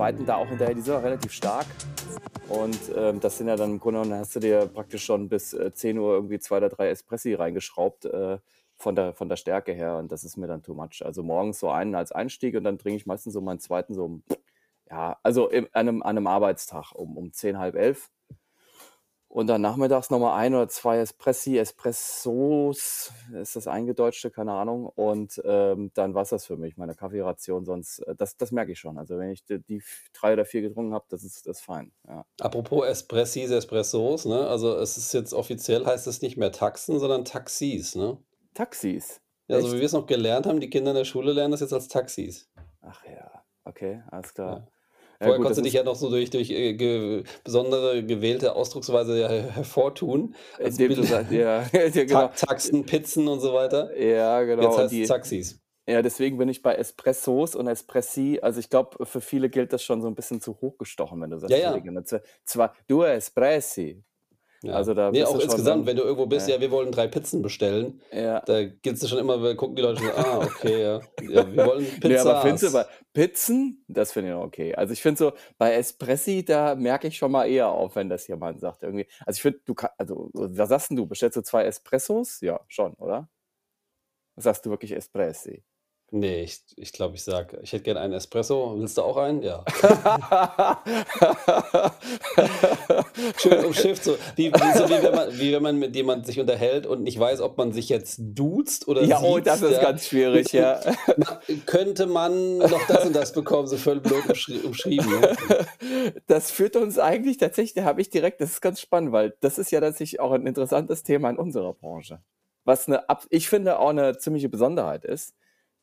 Zweiten da auch hinterher, die sind auch relativ stark. Und ähm, das sind ja dann im Grunde genommen, hast du dir praktisch schon bis äh, 10 Uhr irgendwie zwei oder drei Espressi reingeschraubt äh, von, der, von der Stärke her. Und das ist mir dann too much. Also morgens so einen als Einstieg und dann trinke ich meistens so meinen zweiten so ja, also im, an, einem, an einem Arbeitstag um, um 10, halb elf. Und dann nachmittags nochmal ein oder zwei Espressi, Espressos, ist das eingedeutschte, keine Ahnung. Und ähm, dann war es das für mich, meine Kaffeeration. Sonst, äh, das, das merke ich schon. Also wenn ich die, die drei oder vier getrunken habe, das ist, das ist fein. Ja. Apropos Espressis, Espressos, ne? Also es ist jetzt offiziell heißt es nicht mehr Taxen, sondern Taxis, ne? Taxis. Ja, also wie wir es noch gelernt haben, die Kinder in der Schule lernen das jetzt als Taxis. Ach ja, okay, alles klar. Ja. Vorher gut, konntest du dich ja noch so durch, durch äh, ge besondere gewählte Ausdrucksweise ja hervortun. Als du sagst, ja, ja, genau. Taxen, Pizzen und so weiter. Ja, genau. Jetzt heißt es Taxis. Ja, deswegen bin ich bei Espressos und Espressi. Also ich glaube, für viele gilt das schon so ein bisschen zu hochgestochen, wenn du sagst, ja, ja. zwar du Espressi, ja. Also da nee, auch insgesamt, dann, wenn du irgendwo bist, ja. ja. wir wollen drei Pizzen bestellen, ja. da gibt es schon immer, wir gucken die Leute schon, ah, okay, ja, ja wir wollen Pizza. Nee, aber findest du bei Pizzen, das finde ich noch okay. Also ich finde so, bei Espressi, da merke ich schon mal eher auf, wenn das jemand sagt irgendwie. Also ich finde, du kannst, also was sagst du, bestellst du zwei Espressos? Ja, schon, oder? Sagst du wirklich Espressi? Nee, ich ich glaube, ich sage, ich hätte gerne einen Espresso. Willst du auch einen? Ja. Schön umschifft, so wie wie so wie wenn man wie wenn man mit jemand sich unterhält und nicht weiß, ob man sich jetzt duzt oder Ja, oh, das ist ganz schwierig, ja. könnte man noch das und das bekommen, so völlig blöd umschrieben, ne? Das führt uns eigentlich tatsächlich da habe ich direkt das ist ganz spannend, weil das ist ja tatsächlich auch ein interessantes Thema in unserer Branche. Was 'ne ich finde, auch eine ziemliche Besonderheit ist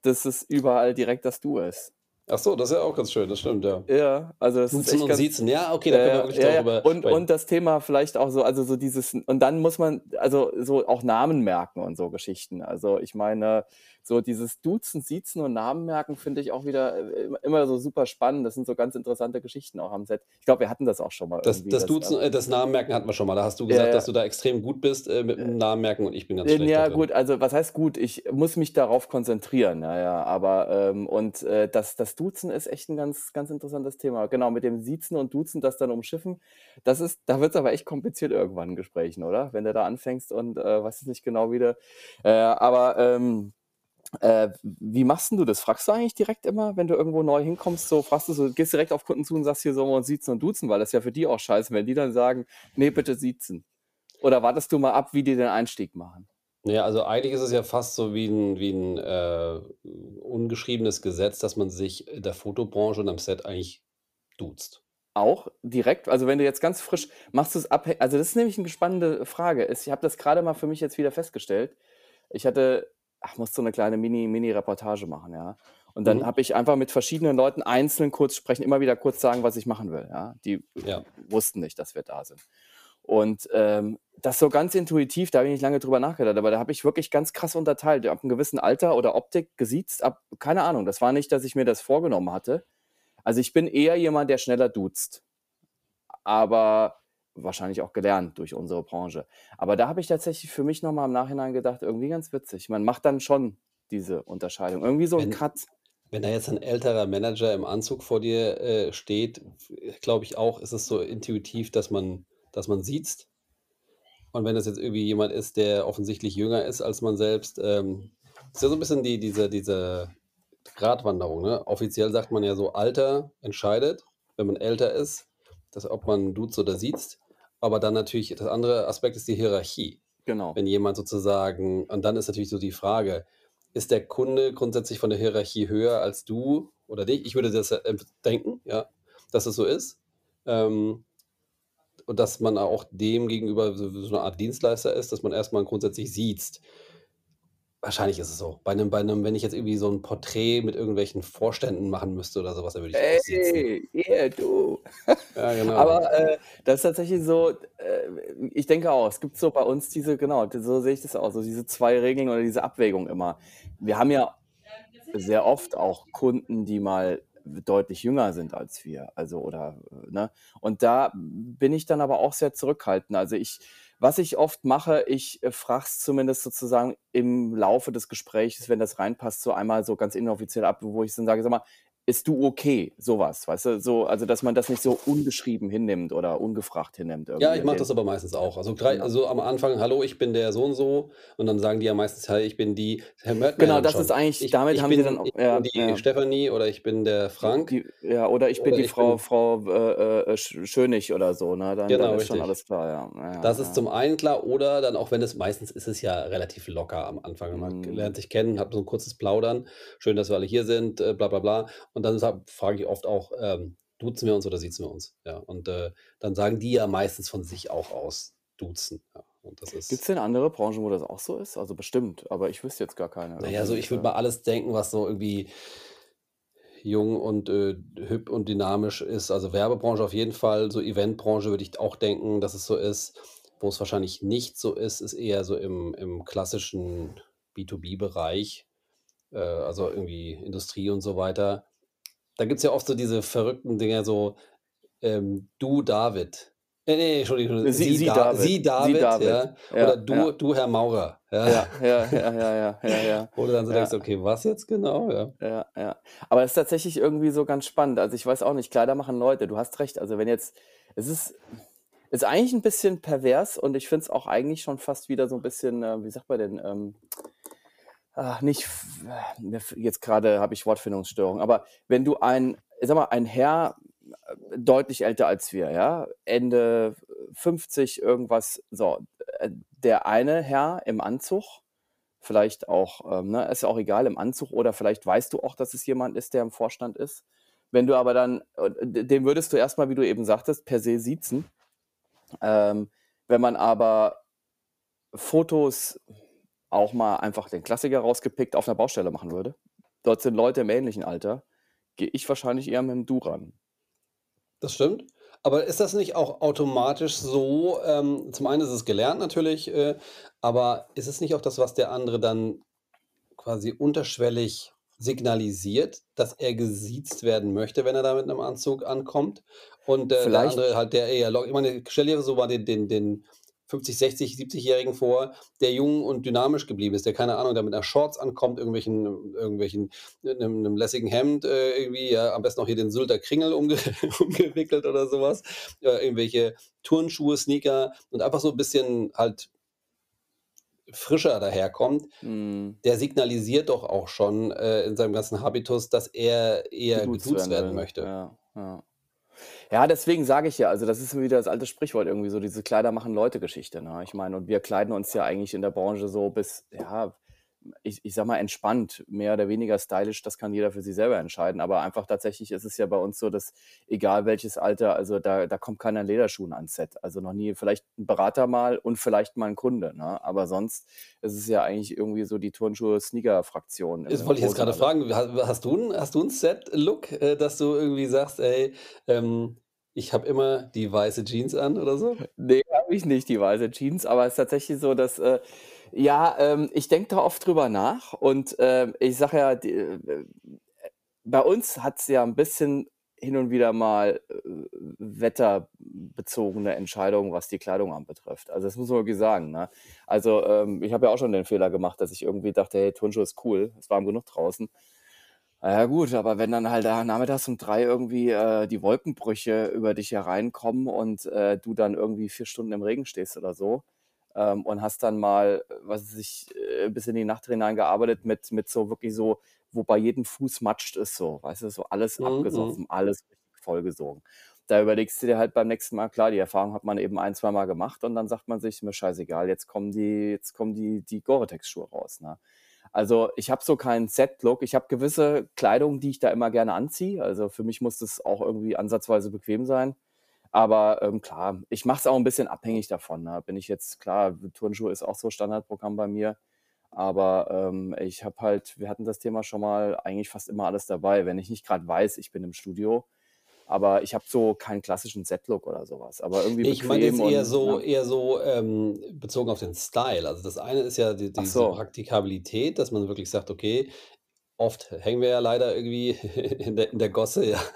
dass es überall direkt das Du ist. Ach so, das ist ja auch ganz schön, das stimmt, ja. Ja, also das ist echt und ganz, Siezen, ja, okay, da können wir wirklich ja, darüber ja. Und, und das Thema vielleicht auch so, also so dieses, und dann muss man, also so auch Namen merken und so Geschichten. Also ich meine, so dieses Duzen, Siezen und Namen merken finde ich auch wieder äh, immer so super spannend. Das sind so ganz interessante Geschichten auch am Set. Ich glaube, wir hatten das auch schon mal. Das, das Duzen, äh, das Namen merken hatten wir schon mal. Da hast du gesagt, ja, dass du da extrem gut bist äh, mit dem äh, Namen merken und ich bin ganz schlecht. Ja, darin. gut, also was heißt gut? Ich muss mich darauf konzentrieren. Naja, aber ähm, und äh, das, das Duzen ist echt ein ganz, ganz interessantes Thema. Genau, mit dem Siezen und Duzen, das dann umschiffen, das ist, da wird es aber echt kompliziert irgendwann in Gesprächen, oder? Wenn du da anfängst und äh, weiß ich nicht genau wieder. Äh, aber ähm, äh, wie machst du das? Fragst du eigentlich direkt immer, wenn du irgendwo neu hinkommst, so fragst du so, gehst direkt auf Kunden zu und sagst hier sollen wir uns siezen und duzen, weil das ist ja für die auch scheiße, wenn die dann sagen, nee, bitte siezen. Oder wartest du mal ab, wie die den Einstieg machen? Ja, also eigentlich ist es ja fast so wie ein, wie ein äh, ungeschriebenes Gesetz, dass man sich in der Fotobranche und am Set eigentlich duzt. Auch direkt, also wenn du jetzt ganz frisch machst du es abhängig, also das ist nämlich eine spannende Frage. Ich habe das gerade mal für mich jetzt wieder festgestellt. Ich hatte ach, musste so eine kleine Mini Mini-Reportage machen, ja. Und dann Mhm. habe ich einfach mit verschiedenen Leuten einzeln kurz sprechen, immer wieder kurz sagen, was ich machen will, ja. Die Ja. wussten nicht, dass wir da sind. Und, ähm, das so ganz intuitiv, da habe ich nicht lange drüber nachgedacht, aber da habe ich wirklich ganz krass unterteilt. Ab einem gewissen Alter oder Optik gesiezt, ab keine Ahnung. Das war nicht, dass ich mir das vorgenommen hatte. Also, ich bin eher jemand, der schneller duzt. Aber wahrscheinlich auch gelernt durch unsere Branche. Aber da habe ich tatsächlich für mich nochmal im Nachhinein gedacht, irgendwie ganz witzig. Man macht dann schon diese Unterscheidung. Irgendwie so ein Cut. wenn da jetzt ein älterer Manager im Anzug vor dir äh, steht, glaube ich auch, ist es so intuitiv, dass man, dass man sieht. Und wenn das jetzt irgendwie jemand ist, der offensichtlich jünger ist als man selbst, ähm, ist ja so ein bisschen die, diese, diese Gratwanderung. Ne? Offiziell sagt man ja so, Alter entscheidet, wenn man älter ist, dass, ob man duzt oder sieht. Aber dann natürlich, das andere Aspekt ist die Hierarchie. Genau. Wenn jemand sozusagen, und dann ist natürlich so die Frage, ist der Kunde grundsätzlich von der Hierarchie höher als du oder dich? Ich würde das denken, ja, dass es so ist. Ähm, und dass man auch dem gegenüber so, so eine Art Dienstleister ist, dass man erstmal grundsätzlich sieht, Wahrscheinlich ist es so. Bei einem, bei einem, wenn ich jetzt irgendwie so ein Porträt mit irgendwelchen Vorständen machen müsste oder sowas, dann würde ich. Ey, yeah, du. Ja, genau. Aber äh, das ist tatsächlich so, äh, ich denke auch, es gibt so bei uns diese, genau, so sehe ich das auch, so diese zwei Regeln oder diese Abwägung immer. Wir haben ja sehr oft auch Kunden, die mal deutlich jünger sind als wir, also oder, ne? Und da bin ich dann aber auch sehr zurückhaltend. Also ich was ich oft mache, ich äh, frage es zumindest sozusagen im Laufe des Gesprächs, wenn das reinpasst, so einmal so ganz inoffiziell ab, wo ich dann sage, sag mal, ist du okay, sowas, weißt du? So, also dass man das nicht so ungeschrieben hinnimmt oder ungefragt hinnimmt Ja, ich irgendwie. mache das aber meistens auch. Also, also am Anfang: „Hallo, ich bin der so und so.“ Und dann sagen die ja meistens: „Hi, ich bin die“ hört man ja Genau, dann das ist schon. eigentlich, „Ich damit ich haben die dann bin auch, ich ja, bin die ja. Stefanie“ oder „Ich bin der Frank“ Die, ja, oder ich bin oder die „Ich Frau, bin“ Frau äh, äh, Sch- Schönig oder so, ne? Dann, dann Genau, ist schon richtig. alles klar, ja. Ja, Das ist zum einen klar oder dann auch wenn es meistens ist es ja relativ locker am Anfang. Man Mm, lernt sich kennen, hat so 'n kurzes Plaudern. „Schön, dass wir alle hier sind“, äh, bla bla bla. Und dann frage ich oft auch, ähm: „Duzen wir uns oder siezen wir uns?“ Ja, und, äh, dann sagen die ja meistens von sich auch aus duzen, ja. Gibt's ist denn andere Branchen, wo das auch so ist? Also bestimmt, aber ich wüsste jetzt gar keine na ja, so irgendwie. ich würde Äh, mal alles denken, was so irgendwie jung und, äh, hip und dynamisch ist. Also, Werbebranche auf jeden Fall, so Eventbranche würde ich auch denken, dass es so ist. Wo es wahrscheinlich nicht so ist, ist eher so im im klassischen B2B-Bereich, äh, also irgendwie Industrie und so weiter. Da gibt's ja oft so diese verrückten Dinger so, ähm, „Du David“ äh, ne, Entschuldigung, sie, „Sie sie Da David, Sie sie David“, David. ja, oder Ja, „Du ja, du Herr Maurer“, ja. ja, ja, ja, ja, ja, ja, ja, du dann so denkst: ja. „Okay, was jetzt genau?“ Ja. Ja, ja. Aber es ist tatsächlich irgendwie so ganz spannend. Also, ich weiß auch nicht, Kleider machen Leute. Du hast recht. Also, wenn jetzt es ist ist eigentlich ein bisschen pervers und ich finde es auch eigentlich schon fast wieder so ein bisschen, äh, wie sagt man denn, ähm, ah, nicht jetzt gerade habe ich Wortfindungsstörung, aber wenn du ein sage mal, ein Herr, äh, deutlich älter als wir, ja, Ende 50 irgendwas, so, äh, der eine Herr im Anzug Vielleicht auch, ähm, ne, ist ja auch egal, im Anzug oder vielleicht weißt du auch, dass es jemand ist, der im Vorstand ist. Wenn du aber dann äh, den würdest du erst mal, wie du eben sagtest, per se siezen. Ähm, wenn man aber Fotos auch mal einfach den Klassiker rausgepickt auf 'ner Baustelle machen würde, dort sind Leute im ähnlichen Alter, gehe ich wahrscheinlich eher mit dem Du ran. Das stimmt. Aber ist das nicht auch automatisch so ähm, zum einen ist es gelernt natürlich, äh, aber ist es nicht auch das, was der andere dann quasi unterschwellig signalisiert, dass er gesiezt werden möchte, wenn er da mit 'nem Anzug ankommt? Und, äh, der andere halt, der eher ich meine, stell dir so mal den den den 50, 60, 70-Jährigen vor, der jung und dynamisch geblieben ist, der, keine Ahnung, da mit 'ner Shorts ankommt, irgendwelchen irgendwelchen 'nem 'nem lässigen Hemd, äh, irgendwie, ja, am besten auch hier den Sylter Kringel umge umgewickelt oder so was, äh, irgendwelche Turnschuhe, Sneaker und einfach so 'n bisschen halt frischer daherkommt. mhm, Der signalisiert doch auch schon, äh, in seinem ganzen Habitus, dass er eher geduzt werden werden möchte. Ja, ja. Ja, deswegen sage ich ja, also das ist wieder das alte Sprichwort irgendwie so, diese Kleider machen Leute-Geschichte, ne? Ich meine, und wir kleiden uns ja eigentlich in der Branche so bis, ja, ich, ich sag mal, entspannt, mehr oder weniger stylisch, das kann jeder für sich selber entscheiden. Aber einfach tatsächlich ist es ja bei uns so, dass egal welches Alter, also da, da kommt keiner in Lederschuhen ans Set. Also noch nie, vielleicht ein Berater mal und vielleicht mal ein Kunde, ne? Aber sonst ist es ja eigentlich irgendwie so die Turnschuhe-Sneaker-Fraktion Das wollte ich jetzt alles. fragen, ha hast du hast du 'n Set-Look, äh, dass du irgendwie sagst: „Ey, ähm, ich habe immer die weiße Jeans an“ oder so? Ne, habe ich nicht, die weiße Jeans, aber es ist tatsächlich so, dass, äh ja, ähm, ich denke da oft drüber nach und, ähm, ich sage ja, die äh, äh, bei uns hat's ja 'n bisschen hin und wieder mal, äh, wetterbezogene Entscheidungen, was die Kleidung anbetrifft. Also, das muss man wirklich sagen, ne? Also, ähm, ich habe ja auch schon den Fehler gemacht, dass ich irgendwie dachte: „Hey, Turnschuhe ist cool, ist warm genug draußen.“ Na ja gut, aber wenn dann halt da nachmittags um 3 irgendwie, äh, die Wolkenbrüche über dich hereinkommen und, äh, du dann irgendwie 4 Stunden im Regen stehst oder so, ähm, und hast dann mal, was weiß ich, äh, bis in die Nacht hinein gearbeitet mit mit so wirklich so wo bei jedem Fuß matscht ist so, weißt du, so alles Mhm, mhm. abgesoffen, alles richtig vollgesogen. Da überlegst du dir halt beim nächsten Mal klar, die Erfahrung hat man eben ein zweimal gemacht und dann sagt man sich: „Mir scheißegal, jetzt kommen die jetzt kommen die die Gore-Tex-Schuhe raus“, ne? Also, ich habe so keinen Set-Look. Ich habe gewisse Kleidung, die ich da immer gerne anziehe. Also, für mich muss das auch irgendwie ansatzweise bequem sein. Aber, ähm, klar, ich mache es auch ein bisschen abhängig davon, ne? Bin ich jetzt klar, Turnschuhe ist auch so Standardprogramm bei mir, aber, ähm, ich habe halt wir hatten das Thema schon mal, eigentlich fast immer alles dabei, wenn ich nicht gerade weiß, ich bin im Studio. Aber ich habe so keinen klassischen Set-Look oder sowas, aber irgendwie ich bequem jetzt eher und so ja. eher so, ähm, bezogen auf den Style. Also, das eine ist ja die diese so. Praktikabilität, dass man wirklich sagt: „Okay“ oft hängen wir ja leider irgendwie in der in der Gosse, ja.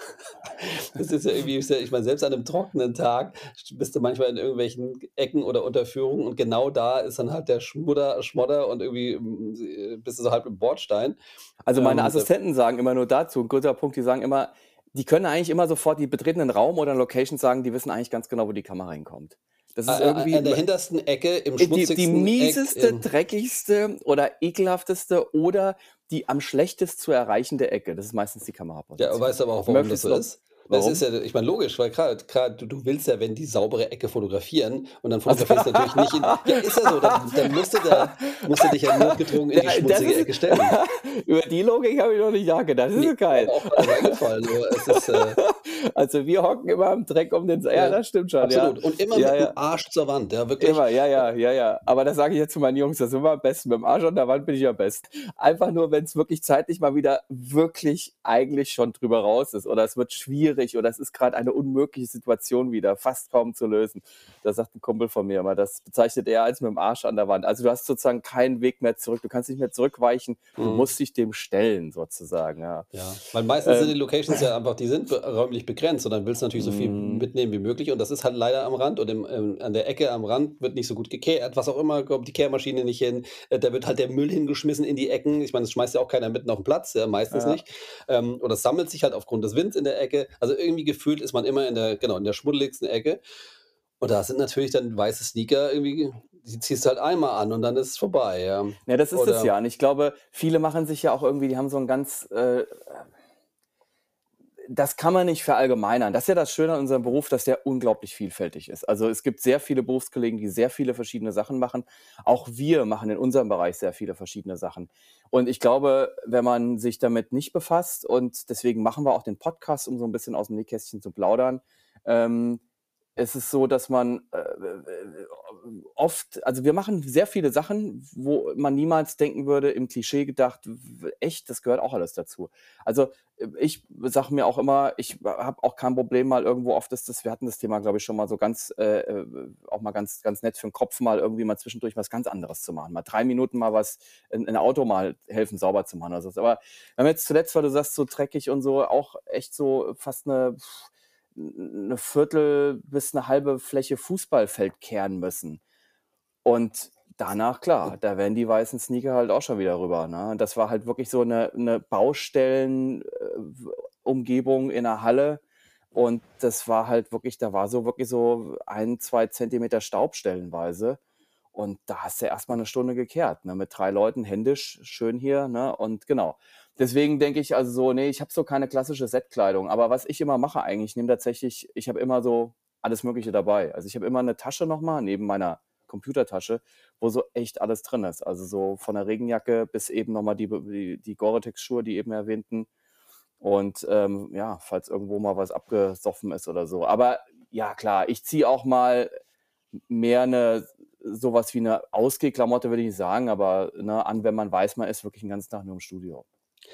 Das ist ja irgendwie ich meine, selbst an 'nem trockenen Tag bist du manchmal in irgendwelchen Ecken oder Unterführungen und genau da ist dann halt der Schmudder Schmodder und irgendwie, hm, äh, bist du so halb im Bordstein. Also, meine Ähm, Assistenten sagen immer nur dazu 'n guter Punkt, die sagen immer die können eigentlich immer sofort die betreten 'nen Raum oder 'ne Location sagen, die wissen eigentlich ganz genau, wo die Kamera hinkommt. Das ist a irgendwie an der hintersten Ecke, im Äh, die die schmutzigsten Eck mieseste, in dreckigste oder ekelhafteste oder die am schlechtest zu erreichende Ecke. Das ist meistens die Ja, Kameraposition. weißt du aber auch, warum das Möglichst so ist? Das ist ja ich meine, logisch, weil grad du du willst ja, wenn die saubere Ecke fotografieren und dann Also fotografierst du natürlich nicht in ja, ist ja so, dann dann musst du da musst du dich ja notgedrungen in die Ja, das schmutzige ist Ecke stellen. über die Logik habe ich noch nicht nachgedacht. Das ist Ne, so geil. es ist, äh Also, wir hocken immer im Dreck um den ja, Ja, das stimmt schon, ja. absolut. Und immer Ja, mit'm ja. Arsch zur Wand, ja, wirklich. Immer, ja, ja, ja, ja. Aber das sage ich jetzt zu meinen Jungs, da sind wir am besten. Mit'm Arsch an der Wand bin ich am besten. Einfach nur, wenn's wirklich zeitlich mal wieder wirklich eigentlich schon drüber raus ist oder es wird schwierig oder es ist grad eine unmögliche Situation wieder, fast kaum zu lösen. Da sagt 'n Kumpel von mir immer, das bezeichnet er als mit'm Arsch an der Wand. Also, du hast sozusagen keinen Weg mehr zurück. Du kannst nicht mehr zurückweichen. Du Mhm. musst dich dem stellen sozusagen, ja. Ja, weil meistens sind die Ähm Locations ja einfach die sind be räumlich begrenzt und dann willst du natürlich so viel Mhm. mitnehmen wie möglich und das ist halt leider am Rand und im ähm, an der Ecke am Rand wird nicht so gut gekehrt, was auch immer, kommt die Kehrmaschine nicht hin. Äh, da wird halt der Müll hingeschmissen in die Ecken. Ich meine, das schmeißt ja auch keiner mitten auf 'n Platz, ja, meistens Ja. nicht. Ähm, oder es sammelt sich halt aufgrund des Winds in der Ecke. Also, irgendwie gefühlt ist man immer in der genau, in der schmuddeligsten Ecke. Und da sind natürlich dann weiße Sneaker irgendwie die ziehst du halt einmal an und dann ist es vorbei, ja. Ja, das ist es Oder ja. Und ich glaube, viele machen sich ja auch irgendwie die haben so 'n ganz, äh das kann man nicht verallgemeinern. Das ist ja das Schöne an unserem Beruf, dass der unglaublich vielfältig ist. Also, es gibt sehr viele Berufskollegen, die sehr viele verschiedene Sachen machen. Auch wir machen in unserem Bereich sehr viele verschiedene Sachen. Und ich glaube, wenn man sich damit nicht befasst und deswegen machen wir auch den Podcast, um so 'n bisschen aus'm Nähkästchen zu plaudern, ähm, ist es so, dass man, äh, oft also, wir machen sehr viele Sachen, wo man niemals denken würde, im Klischee gedacht: „W echt, das gehört auch alles dazu.“ Also, äh, ich sage mir auch immer, ich habe auch kein Problem mal irgendwo oft ist das wir hatten das Thema, glaube ich, schon mal so ganz äh, äh, auch mal ganz ganz nett für 'n Kopf mal irgendwie mal zwischendurch was ganz anderes zu machen. Mal 3 Minuten mal was 'n 'n Auto mal helfen, sauber zu machen oder so. Aber wir haben jetzt zuletzt, weil du sagst, so dreckig und so, auch echt so fast 'ne 'n 'ne Viertel bis 'ne halbe Fläche Fußballfeld kehren müssen. Und danach, klar, da werden die weißen Sneaker halt auch schon wieder rüber, ne? Das war halt wirklich so 'ne 'ne Baustellen äh, w Umgebung in 'ner Halle und das war halt wirklich da war so wirklich so 1, 2 Zentimeter Staub stellenweise. Und da hast du erst mal 'ne Stunde gekehrt, ne, mit 3 Leuten händisch schön hier, ne? Und genau. Deswegen denke ich also so, ne, ich habe so keine klassische Set-Kleidung. Aber was ich immer mache eigentlich, ich nehme tatsächlich ich habe immer so alles Mögliche dabei. Also, ich habe immer 'ne Tasche noch mal neben meiner Computertasche, wo so echt alles drin ist. Also, so von der Regenjacke bis eben noch mal die die die Gore-Tex-Schuhe, die eben erwähnten. Und, ähm, ja, falls irgendwo mal was abgesoffen ist oder so. Aber ja, klar, ich ziehe auch mal mehr 'ne so was wie 'ne Ausgehklamotte, würde ich sagen, aber, ne, an, wenn man weiß, man ist wirklich 'n ganzen Tag nur im Studio.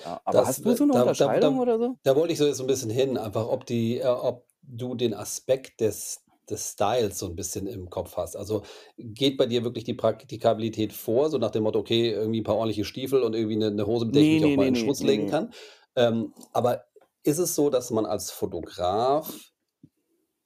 Ja, aber Das hast du so 'ne da da Unterscheidung da oder so? da wollte ich so jetzt so 'n bisschen hin, einfach ob die äh, ob du den Aspekt des des Styles so 'n bisschen im Kopf hast. Also, geht bei dir wirklich die Praktikabilität vor, so nach dem Motto: „Okay, irgendwie 'n paar ordentliche Stiefel und irgendwie 'ne 'ne Hose, mit der ich Ne, mich auch mal ne, in ne, Schutz ne, legen ne. kann?“ Ähm, aber ist es so, dass man als Fotograf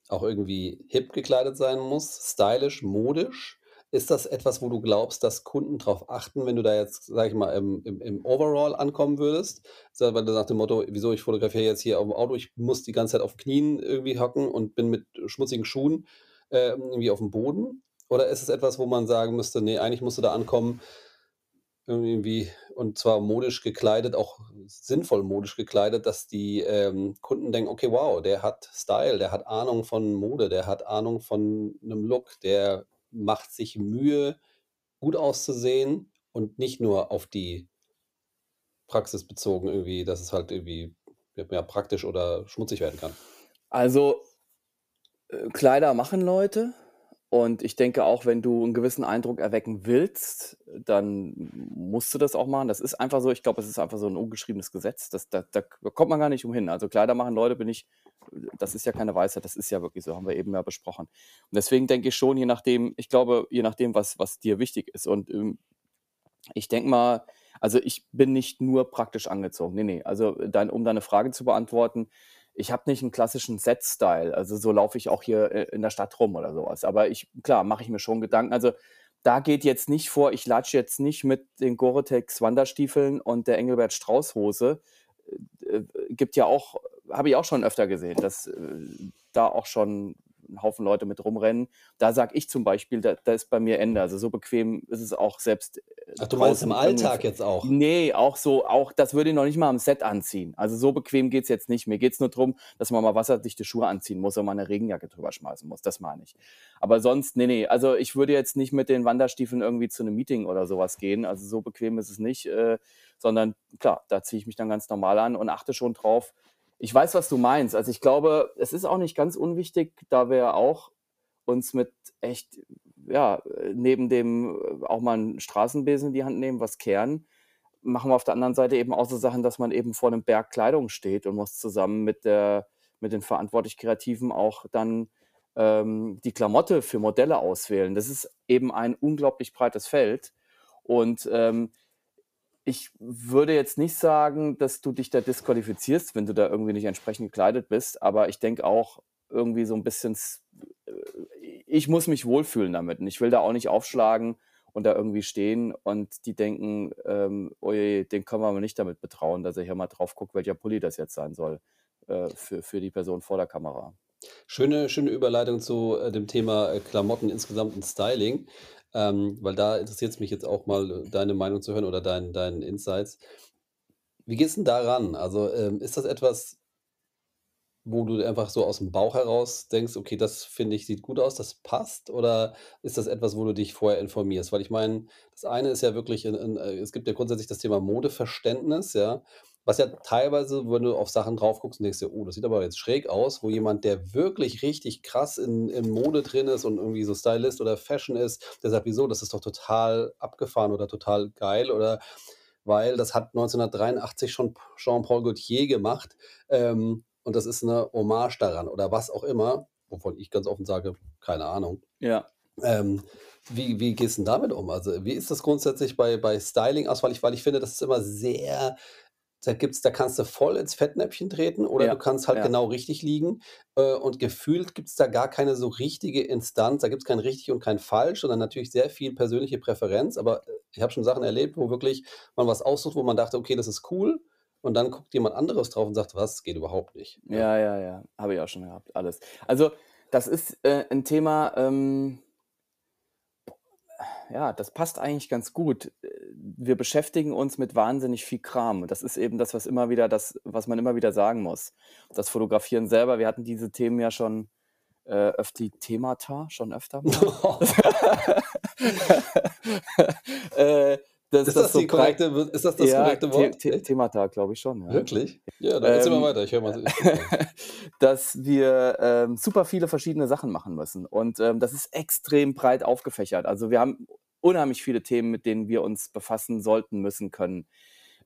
auch irgendwie hip gekleidet sein muss, stylisch, modisch? Ist das etwas, wo du glaubst, dass Kunden drauf achten, wenn du da jetzt, sage ich mal, im im im Overall ankommen würdest? Weil du nach dem Motto: „Wieso, ich fotografiere jetzt hier aufm Auto, ich muss die ganze Zeit auf Knien irgendwie hocken und bin mit schmutzigen Schuhen, ähm, irgendwie aufm Boden?“ Oder ist es etwas, wo man sagen müsste: „Ne, eigentlich musst du da ankommen irgendwie und zwar modisch gekleidet, auch sinnvoll modisch gekleidet, dass die, ähm, Kunden denken: „Okay, wow, der hat Style, der hat Ahnung von Mode, der hat Ahnung von 'nem Look, der macht sich Mühe, gut auszusehen und nicht nur auf die Praxis bezogen irgendwie, dass es halt irgendwie, ja praktisch oder schmutzig werden kann.“ Also, äh, Kleider machen Leute und ich denke auch, wenn du 'n gewissen Eindruck erwecken willst, dann musst du das auch machen. Das ist einfach so. Ich glaube, es ist einfach so 'n ungeschriebenes Gesetz. Das da da kommt man gar nicht umhin. Also, Kleider machen Leute bin ich das ist ja keine Weisheit, das ist ja wirklich so, haben wir eben ja besprochen. Und deswegen denke ich schon, je nachdem ich glaube, je nachdem, was was dir wichtig ist. Und, ähm, ich denke mal also, ich bin nicht nur praktisch angezogen. Ne, ne. Also, dein um deine Frage zu beantworten, ich habe nicht einen klassischen Set-Style. Also so laufe ich auch hier äh, in der Stadt rum oder sowas. Aber ich, klar, mache ich mir schon Gedanken. Also da geht jetzt nicht vor, ich latsche jetzt nicht mit den Gore-Tex Wanderstiefeln und der Engelbert Strauß Hose. Äh, äh, gibt ja auch, habe ich auch schon öfter gesehen, dass äh, da auch schon ein Haufen Leute mit rumrennen. Da sage ich zum Beispiel, da, da, ist bei mir Ende. Also so bequem ist es auch selbst. Äh, Ach, du meinst im Alltag jetzt auch? Nee, auch so, auch das würde ich noch nicht mal am Set anziehen. Also so bequem geht es jetzt nicht. Mir geht es nur darum, dass man mal wasserdichte Schuhe anziehen muss und mal eine Regenjacke drüber schmeißen muss. Das meine ich. Aber sonst, nee, nee. Also ich würde jetzt nicht mit den Wanderstiefeln irgendwie zu einem Meeting oder sowas gehen. Also so bequem ist es nicht. Äh, sondern klar, da ziehe ich mich dann ganz normal an und achte schon drauf, ich weiß, was du meinst. Also ich glaube, es ist auch nicht ganz unwichtig, da wir auch uns mit echt, ja, neben dem äh, auch mal einen Straßenbesen in die Hand nehmen, was kehren, machen wir auf der anderen Seite eben auch so Sachen, dass man eben vor einem Berg Kleidung steht und muss zusammen mit der, mit den verantwortlich Kreativen auch dann ähm, die Klamotte für Modelle auswählen. Das ist eben ein unglaublich breites Feld. Und ähm, ich würde jetzt nicht sagen, dass du dich da disqualifizierst, wenn du da irgendwie nicht entsprechend gekleidet bist, aber ich denke auch irgendwie so ein bisschen, äh, ich muss mich wohlfühlen damit und ich will da auch nicht aufschlagen und da irgendwie stehen und die denken, ähm, oje, den können wir aber nicht damit betrauen, dass er hier mal drauf guckt, welcher Pulli das jetzt sein soll äh, für, für die Person vor der Kamera. Schöne, schöne Überleitung zu äh, dem Thema äh, Klamotten insgesamt und Styling. Ähm, weil da interessiert es mich jetzt auch mal, äh, deine Meinung zu hören oder dein deinen Insights. Wie gehst denn da ran? Also, ähm, ist das etwas wo du einfach so aus dem Bauch heraus denkst: „Okay, das finde ich, sieht gut aus, das passt“? Oder ist das etwas, wo du dich vorher informierst? Weil ich meine, das eine ist ja wirklich 'n 'n äh, es gibt ja grundsätzlich das Thema Modeverständnis, ja, was ja teilweise, wenn du auf Sachen drauf guckst und denkst dir: „Oh, das sieht aber jetzt schräg aus“, wo jemand, der wirklich richtig krass in in Mode drin ist und irgendwie so Stylist oder Fashion ist, der sagt: „Wieso? Das ist doch total abgefahren oder total geil“ oder weil das hat 1983 schon Jean-Paul Gaultier gemacht, ähm, und das ist eine Hommage daran oder was auch immer, wovon ich ganz offen sage: „Keine Ahnung.“ Ja. Ähm, wie wie gehst 'n damit um? Also, wie ist das grundsätzlich bei bei Styling-Auswahl? Ich weil ich finde, das ist immer sehr da gibt's da kannst du voll ins Fettnäpfchen treten oder du Ja, kannst halt ja. genau richtig liegen. Äh, und gefühlt gibt's da gar keine so richtige Instanz. Da gibt's kein richtig und kein falsch, sondern natürlich sehr viel persönliche Präferenz. Aber, äh, ich habe schon Sachen erlebt, wo wirklich man was aussucht, wo man dachte: „Okay, das ist cool.“ Und dann guckt jemand anderes drauf und sagt: „Was? Geht überhaupt nicht“, ja. Ja, ja, ja. Habe ich auch schon gehabt, alles. Also, das ist, äh, 'n Thema, ähm ja, das passt eigentlich ganz gut. Wir beschäftigen uns mit wahnsinnig viel Kram. Und das ist eben das, was immer wieder das was man immer wieder sagen muss. Das Fotografieren selber, wir hatten diese Themen ja schon, äh, öfti Themata schon öfter mal. Äh, dass Ist das das so die korrekte ist das das ja, korrekte The Wort? The Echt? Themata, glaube ich schon, ja. Wirklich? Ja, dann erzähl mal Ähm, weiter. Ich höre mal dass wir, ähm, super viele verschiedene Sachen machen müssen. Und, ähm, das ist extrem breit aufgefächert. Also, wir haben unheimlich viele Themen, mit denen wir uns befassen sollten, müssen, können.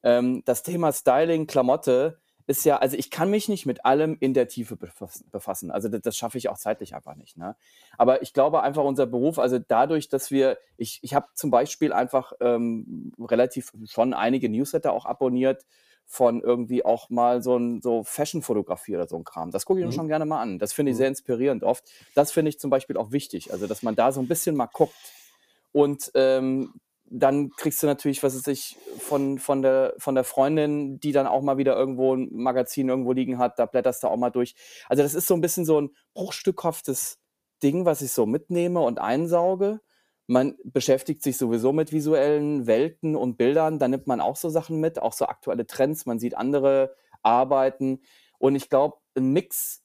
Ähm, das Thema Styling, Klamotte ist ja also, ich kann mich nicht mit allem in der Tiefe befass befassen. Also, d das schaffe ich auch zeitlich einfach nicht, ne? Aber ich glaube einfach, unser Beruf also, dadurch, dass wir ich ich habe zum Beispiel einfach, ähm, relativ schon einige Newsletter auch abonniert von irgendwie auch mal so 'n so Fashion-Fotografie oder so 'n Kram. Das gucke ich mir Mhm. schon gerne mal an. Das finde ich Mhm. sehr inspirierend oft. Das finde ich zum Beispiel auch wichtig, also, dass man da so 'n bisschen mal guckt. Und, ähm, dann kriegst du natürlich, was weiß ich, von von der von der Freundin, die dann auch mal wieder irgendwo 'n Magazin irgendwo liegen hat, da blätterst du auch mal durch. Also, das ist so 'n bisschen so 'n bruchstückhaftes Ding, was ich so mitnehme und einsauge. Man beschäftigt sich sowieso mit visuellen Welten und Bildern, da nimmt man auch so Sachen mit, auch so aktuelle Trends. Man sieht andere Arbeiten. Und ich glaube, 'n Mix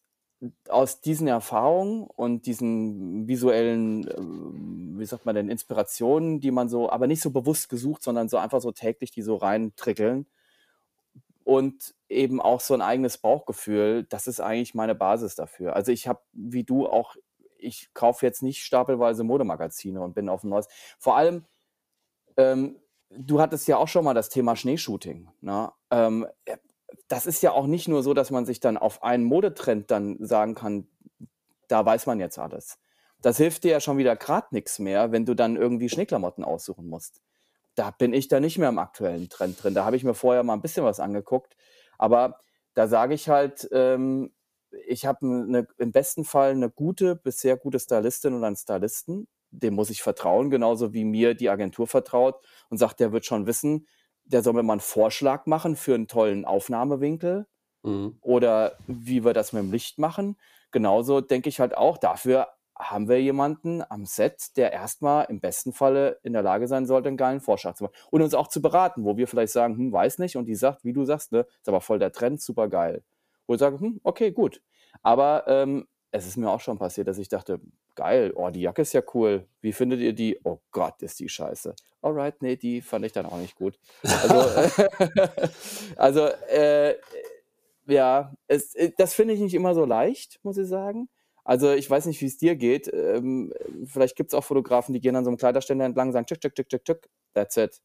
aus diesen Erfahrungen und diesen visuellen, ähm, wie sagt man denn, Inspirationen, die man so aber nicht so bewusst gesucht, sondern so einfach so täglich die so reintrickeln. Und eben auch so 'n eigenes Bauchgefühl, das ist eigentlich meine Basis dafür. Also, ich habe wie du auch ich kaufe jetzt nicht stapelweise Modemagazine und bin auf 'n neues vor allem, ähm, du hattest ja auch schon mal das Thema Schneeshooting, ne? Ähm, äh, das ist ja auch nicht nur so, dass man sich dann auf einen Modetrend dann sagen kann, da weiß man jetzt alles. Das hilft dir ja schon wieder grad nix mehr, wenn du dann irgendwie Schneeklamotten aussuchen musst. Da bin ich dann nicht mehr im aktuellen Trend drin. Da habe ich mir vorher mal 'n bisschen was angeguckt, aber da sage ich halt, ähm, ich habe ne, im besten Fall eine gute bis sehr gute Stylistin oder einen Stylisten, dem muss ich vertrauen, genauso wie mir die Agentur vertraut und sagt, der wird schon wissen, der soll mir mal einen Vorschlag machen für einen tollen Aufnahmewinkel Mhm. oder wie wir das mit dem Licht machen. Genauso denke ich halt auch, dafür haben wir jemanden am Set, der erstmal im besten Falle in der Lage sein sollte, einen geilen Vorschlag zu machen und uns auch zu beraten, wo wir vielleicht sagen, hm, weiß nicht, und die sagt, wie du sagst, ne, ist aber voll der Trend, super geil. Wo ich sage, hm, okay, gut. Aber ähm, es ist mir auch schon passiert, dass ich dachte, geil, oh, die Jacke ist ja cool. Wie findet ihr die? Oh Gott, ist die scheiße. Alright, nee, die fand ich dann auch nicht gut. Also, also äh, ja, es, äh, das finde ich nicht immer so leicht, muss ich sagen. Also ich weiß nicht, wie es dir geht. Ähm, vielleicht gibt es auch Fotografen, die gehen an so einem Kleiderständer entlang und sagen, tschück, tschück, tschück, tschück, tschück, that's it.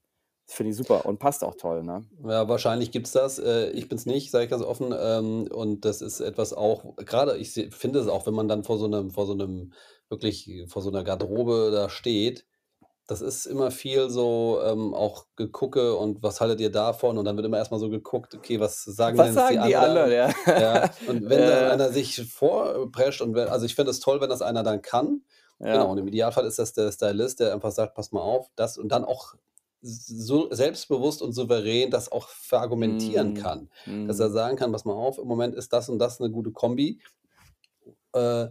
Das finde ich super und passt auch toll, ne? Ja, wahrscheinlich gibt's das. Äh, ich bin's nicht, sage ich ganz offen. Ähm, und das ist etwas auch gerade ich finde es auch, wenn man dann vor so einem vor so einem wirklich vor so einer Garderobe da steht, das ist immer viel so, ähm, auch Gegucke und was haltet ihr davon? Und dann wird immer erst mal so geguckt, okay, was sagen Was denn jetzt die sagen die anderen, anderen? ja. Ja, und wenn dann Äh, einer sich vorprescht und wenn also ich finde es toll, wenn das einer dann kann. Genau, ja. und im Idealfall ist das der Stylist, der einfach sagt: „Pass mal auf, das“ und dann auch so selbstbewusst und souverän das auch verargumentieren Mhm. kann. Dass er Mhm. sagen kann: „Pass mal auf, im Moment ist das und das 'ne gute Kombi.“ Äh,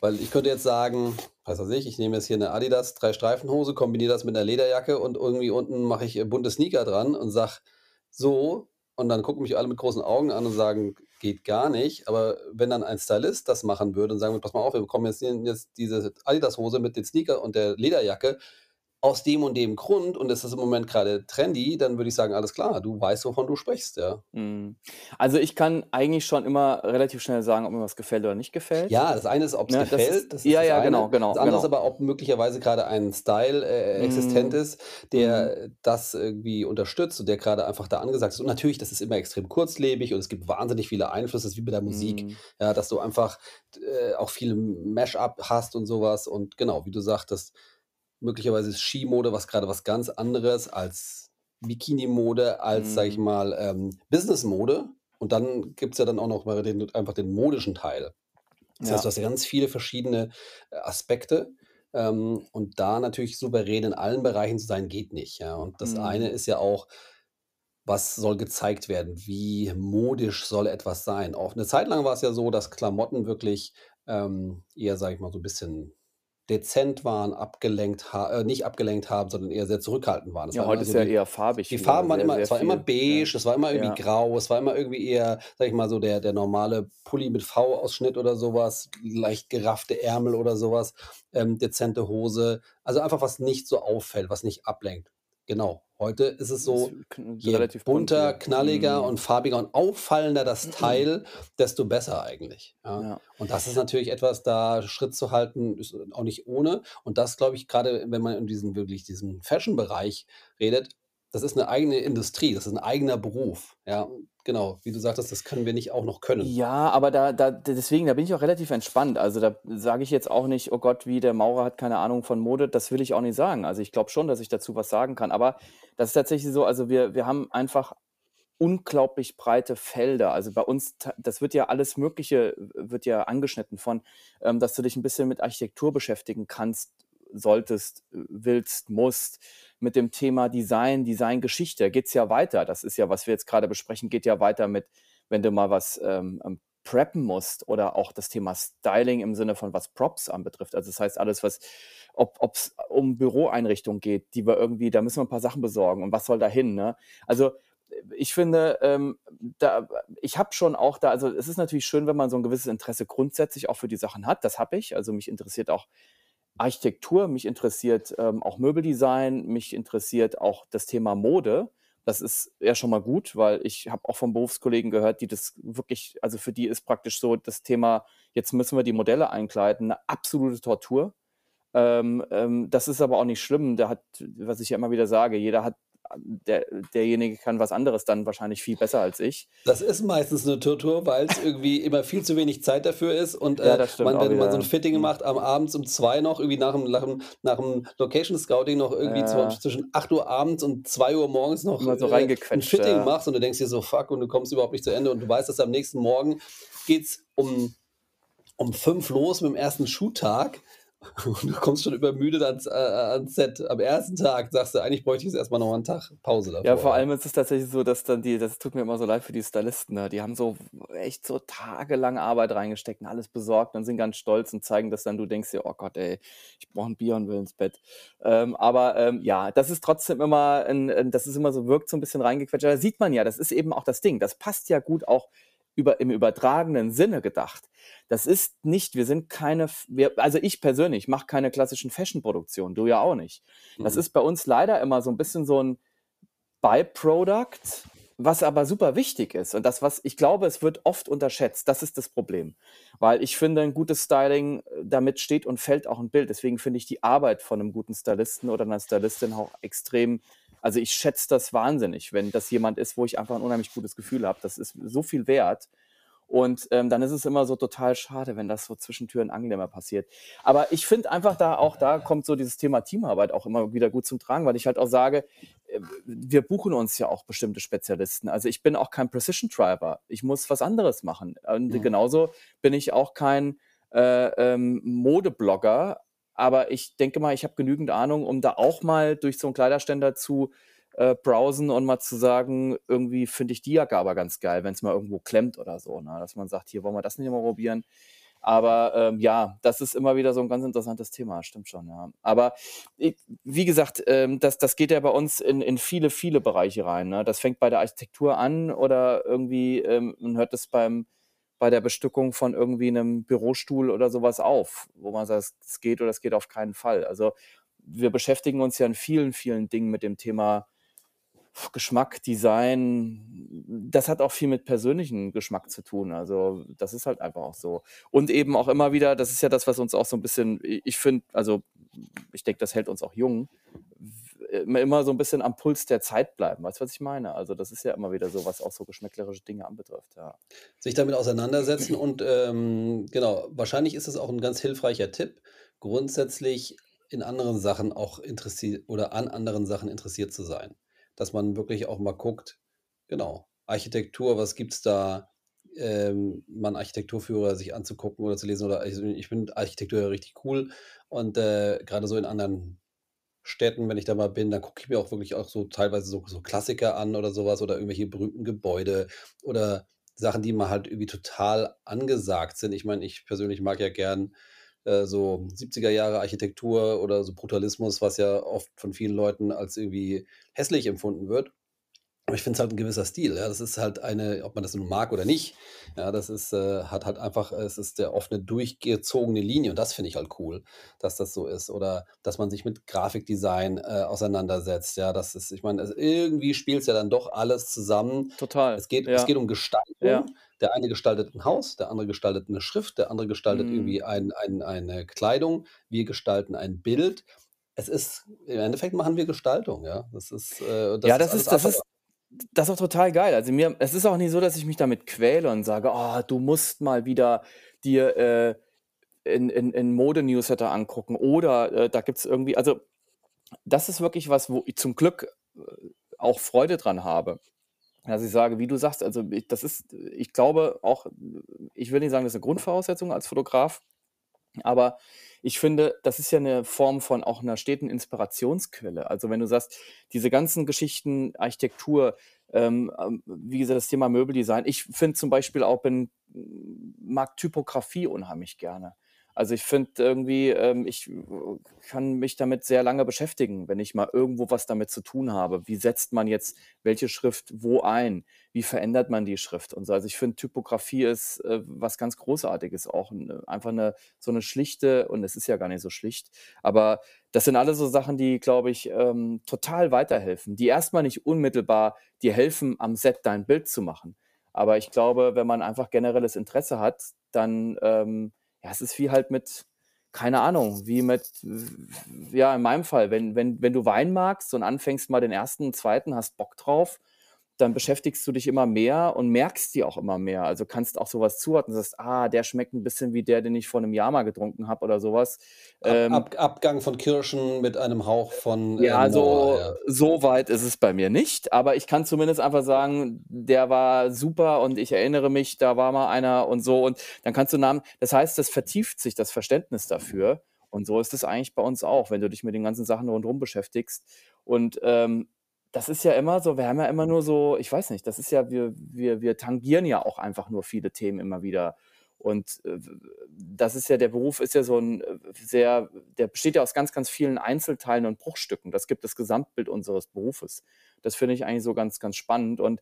weil ich könnte jetzt sagen, was ich, ich nehme jetzt hier 'ne Adidas Drei-Streifen-Hose, kombiniere das mit 'ner Lederjacke und irgendwie unten mache ich, äh, bunte Sneaker dran und sage: „So“ und dann gucken mich alle mit großen Augen an und sagen: „Geht gar nicht.“ Aber wenn dann ein Stylist das machen würde und sagen würde: „Pass mal auf, wir bekommen jetzt jetzt diese Adidas-Hose mit den Sneaker und der Lederjacke aus dem und dem Grund und es ist im Moment grade trendy“, dann würde ich sagen: „Alles klar, du weißt, wovon du sprichst“, ja. Mhm. Also, ich kann eigentlich schon immer relativ schnell sagen, ob mir was gefällt oder nicht gefällt. Ja, das eine ist, ob's Ne, das ist gefällt, das ist ja, das ja, eine. genau, genau, Das andere ist genau. aber, ob möglicherweise grade ein Style, äh, existent Mhm. ist, Mhm. der das irgendwie unterstützt und der grade einfach da angesagt ist. Und natürlich, das ist immer extrem kurzlebig und es gibt wahnsinnig viele Einflüsse, ist wie bei der Musik, Mhm. ja, dass du einfach, äh, auch viel Mash-up hast und so was und genau, wie du sagtest, möglicherweise ist Skimode was grade was ganz anderes als Bikinimode, als, sage ich Mhm. mal, ähm, Businessmode. Und dann gibt's ja dann auch noch mal den einfach den modischen Teil. Das heißt, du Ja. hast ja ganz viele verschiedene, äh, Aspekte, ähm, und da natürlich souverän in allen Bereichen zu sein, geht nicht, ja. Und das eine Mhm. ist ja auch was soll gezeigt werden? Wie modisch soll etwas sein? Auch 'ne Zeit lang war's ja so, dass Klamotten wirklich, ähm, eher, sage ich mal, so 'n bisschen dezent waren, abgelenkt ha äh, nicht abgelenkt haben, sondern eher sehr zurückhaltend waren. Es Ja, war heute ist so ja die eher farbig die Farben waren sehr, immer sehr es war immer viel. Ja. beige, es war immer irgendwie Ja. grau, es war immer irgendwie eher, sage ich mal, so der der normale Pulli mit V-Ausschnitt oder so was, leicht geraffte Ärmel oder so was, ähm, dezente Hose. Also, einfach was nicht so auffällt, was nicht ablenkt. Genau. Heute ist es so, je relativ bunt bunter, hier. knalliger Mhm. und farbiger und auffallender das Teil, desto besser eigentlich, ja. Ja. Und das ist natürlich etwas, da Schritt zu halten, ist auch nicht ohne. Und das glaube ich, grade wenn man in diesen wirklich diesen Fashion-Bereich redet, das ist 'ne eigene Industrie, das ist 'n eigener Beruf, ja. Genau, wie du sagtest, das können wir nicht auch noch können. Ja, aber da da deswegen, da bin ich auch relativ entspannt. Also, da sage ich jetzt auch nicht: „Oh Gott, wie der Maurer hat keine Ahnung von Mode.“ Das will ich auch nicht sagen. Also, ich glaube schon, dass ich dazu was sagen kann. Aber das ist tatsächlich so, also, wir wir haben einfach unglaublich breite Felder. Also, bei uns das wird ja alles Mögliche wird ja angeschnitten von, ähm, dass du dich 'n bisschen mit Architektur beschäftigen kannst, solltest, willst, musst, mit dem Thema Design, Designgeschichte. Da geht's ja weiter. Das ist ja, was wir jetzt grade besprechen, geht ja weiter mit, wenn du mal was, ähm, preppen musst oder auch das Thema Styling im Sinne von was Props anbetrifft. Also, das heißt, alles, was ob ob's um Büroeinrichtungen geht, die wir irgendwie da müssen wir 'n paar Sachen besorgen und was soll da hin, ne? Also, ich finde, ähm, da ich habe schon auch da also, es ist natürlich schön, wenn man so 'n gewisses Interesse grundsätzlich auch für die Sachen hat. Das habe ich. Also, mich interessiert auch Architektur, mich interessiert, ähm, auch Möbeldesign, mich interessiert auch das Thema Mode. Das ist ja schon mal gut, weil ich habe auch von Berufskollegen gehört, die das wirklich also, für die ist praktisch so das Thema: „Jetzt müssen wir die Modelle einkleiden“, 'ne absolute Tortur. Ähm, ähm, das ist aber auch nicht schlimm. Da hat was ich ja immer wieder sage, jeder hat der, derjenige kann was anderes dann wahrscheinlich viel besser als ich. Das ist meistens eine Tortur, weil es irgendwie immer viel zu wenig Zeit dafür ist und ja, äh, man, wenn man so ein Fitting mhm. macht, am Abends um zwei noch, irgendwie nach dem, nach dem, nach dem Location Scouting noch irgendwie ja. zwischen 8 Uhr abends und 2 Uhr morgens noch so äh, ein Fitting ja. machst und du denkst dir so, fuck, und du kommst überhaupt nicht zu Ende und du weißt, dass am nächsten Morgen geht es um, um fünf los mit dem ersten Schuhtag und du kommst schon übermüdet ans, äh, ans Set. Am ersten Tag sagst du, eigentlich bräuchte ich jetzt erstmal noch einen Tag Pause davor. Ja, vor allem ist es tatsächlich so, dass dann die, das tut mir immer so leid für die Stylisten, ne? die haben so echt so tagelang Arbeit reingesteckt und alles besorgt und sind ganz stolz und zeigen das dann, du denkst dir, oh Gott, ey, ich brauche ein Bier und will ins Bett. Ähm, aber ähm, ja, das ist trotzdem immer, ein, ein, das ist immer so, wirkt so ein bisschen reingequetscht. Da sieht man ja, das ist eben auch das Ding. Das passt ja gut auch über, im übertragenen Sinne gedacht. Das ist nicht, wir sind keine, wir, also ich persönlich mache keine klassischen Fashion-Produktionen, du ja auch nicht. Das mhm. ist bei uns leider immer so ein bisschen so ein Byproduct, was aber super wichtig ist. Und das, was ich glaube, es wird oft unterschätzt. Das ist das Problem. Weil ich finde, ein gutes Styling, äh, damit steht und fällt auch ein Bild. Deswegen finde ich die Arbeit von einem guten Stylisten oder einer Stylistin auch extrem also ich schätze das wahnsinnig, wenn das jemand ist, wo ich einfach ein unheimlich gutes Gefühl habe. Das ist so viel wert. Und ähm, dann ist es immer so total schade, wenn das so zwischen Tür und Angel immer passiert. Aber ich finde einfach da, auch da kommt so dieses Thema Teamarbeit auch immer wieder gut zum Tragen, weil ich halt auch sage, äh, wir buchen uns ja auch bestimmte Spezialisten. Also ich bin auch kein Precision Driver. Ich muss was anderes machen. Und mhm. genauso bin ich auch kein äh, ähm, Modeblogger, aber ich denke mal, ich habe genügend Ahnung, um da auch mal durch so einen Kleiderständer zu äh, browsen und mal zu sagen, irgendwie finde ich die Jacke aber ganz geil, wenn es mal irgendwo klemmt oder so. Ne? Dass man sagt, hier wollen wir das nicht mal probieren. Aber ähm, ja, das ist immer wieder so ein ganz interessantes Thema, stimmt schon, ja. Aber wie gesagt, ähm, das, das geht ja bei uns in, in viele, viele Bereiche rein. Ne? Das fängt bei der Architektur an oder irgendwie, ähm, man hört es beim, bei der Bestückung von irgendwie einem Bürostuhl oder sowas auf, wo man sagt, es geht oder es geht auf keinen Fall. Also wir beschäftigen uns ja in vielen, vielen Dingen mit dem Thema Geschmack, Design. Das hat auch viel mit persönlichem Geschmack zu tun. Also das ist halt einfach auch so. Und eben auch immer wieder, das ist ja das, was uns auch so ein bisschen, ich finde, also ich denke, das hält uns auch jung, immer so ein bisschen am Puls der Zeit bleiben. Weißt du, was ich meine? Also das ist ja immer wieder so, was auch so geschmäcklerische Dinge anbetrifft. Ja. Sich damit auseinandersetzen und ähm, genau, wahrscheinlich ist es auch ein ganz hilfreicher Tipp, grundsätzlich in anderen Sachen auch interessiert oder an anderen Sachen interessiert zu sein. Dass man wirklich auch mal guckt, genau, Architektur, was gibt es da, ähm, mal Architekturführer sich anzugucken oder zu lesen. Oder also ich finde Architektur ja richtig cool und äh, gerade so in anderen Städten, wenn ich da mal bin, dann gucke ich mir auch wirklich auch so teilweise so, so Klassiker an oder sowas oder irgendwelche berühmten Gebäude oder Sachen, die mal halt irgendwie total angesagt sind. Ich meine, ich persönlich mag ja gern äh, so 70er Jahre Architektur oder so Brutalismus, was ja oft von vielen Leuten als irgendwie hässlich empfunden wird. Aber ich finde es halt ein gewisser Stil. Ja. Das ist halt eine, ob man das nun mag oder nicht, ja, das ist, äh, hat halt einfach, es ist der offene, durchgezogene Linie und das finde ich halt cool, dass das so ist. Oder dass man sich mit Grafikdesign äh, auseinandersetzt. Ja, das ist, ich meine, also irgendwie spielt es ja dann doch alles zusammen. Total. Es geht, es geht um Gestaltung. Ja. Der eine gestaltet ein Haus, der andere gestaltet eine Schrift, der andere gestaltet Mhm. irgendwie ein, ein, eine Kleidung. Wir gestalten ein Bild. Es ist, im Endeffekt machen wir Gestaltung, ja. Das ist, äh, das Ja, ist das alles ist, das ist, das ist auch total geil. Also mir, es ist auch nicht so, dass ich mich damit quäle und sage, oh, du musst mal wieder dir äh, in, in, in Mode-Newsletter angucken oder äh, da gibt es irgendwie, also das ist wirklich was, wo ich zum Glück äh, auch Freude dran habe. Dass ich sage, wie du sagst, also ich, das ist, ich glaube auch, ich will nicht sagen, das ist eine Grundvoraussetzung als Fotograf, aber ich finde, das ist ja eine Form von auch einer steten Inspirationsquelle. Also wenn du sagst, diese ganzen Geschichten, Architektur, ähm, ähm, wie gesagt, das Thema Möbeldesign. Ich finde zum Beispiel auch, bin, mag Typografie unheimlich gerne. Also ich finde irgendwie, ähm, ich kann mich damit sehr lange beschäftigen, wenn ich mal irgendwo was damit zu tun habe. Wie setzt man jetzt welche Schrift wo ein? Wie verändert man die Schrift und so? Also ich finde, Typografie ist äh, was ganz Großartiges, auch ne, einfach eine so eine schlichte, und es ist ja gar nicht so schlicht, aber das sind alle so Sachen, die, glaube ich, ähm, total weiterhelfen, die erstmal nicht unmittelbar dir helfen, am Set dein Bild zu machen. Aber ich glaube, wenn man einfach generelles Interesse hat, dann ähm, ja, es ist wie halt mit keine Ahnung, wie mit, ja, in meinem Fall, wenn, wenn, wenn du Wein magst und anfängst mal den ersten, zweiten, hast Bock drauf, dann beschäftigst du dich immer mehr und merkst die auch immer mehr. Also kannst auch sowas zuordnen, sagst, ah, der schmeckt ein bisschen wie der, den ich vor einem Jahr mal getrunken habe oder sowas. Ab, Ähm, Ab, Abgang von Kirschen mit einem Hauch von äh, ja, Noah, so, ja. so weit ist es bei mir nicht, aber ich kann zumindest einfach sagen, der war super und ich erinnere mich, da war mal einer und so und dann kannst du Namen, das heißt, das vertieft sich, das Verständnis dafür und so ist es eigentlich bei uns auch, wenn du dich mit den ganzen Sachen rundherum beschäftigst und ähm, das ist ja immer so, wir haben ja immer nur so, ich weiß nicht, das ist ja, wir, wir, wir tangieren ja auch einfach nur viele Themen immer wieder. Und äh, das ist ja, der Beruf ist ja so ein äh, sehr, der besteht ja aus ganz, ganz vielen Einzelteilen und Bruchstücken. Das gibt das Gesamtbild unseres Berufes. Das finde ich eigentlich so ganz, ganz spannend. Und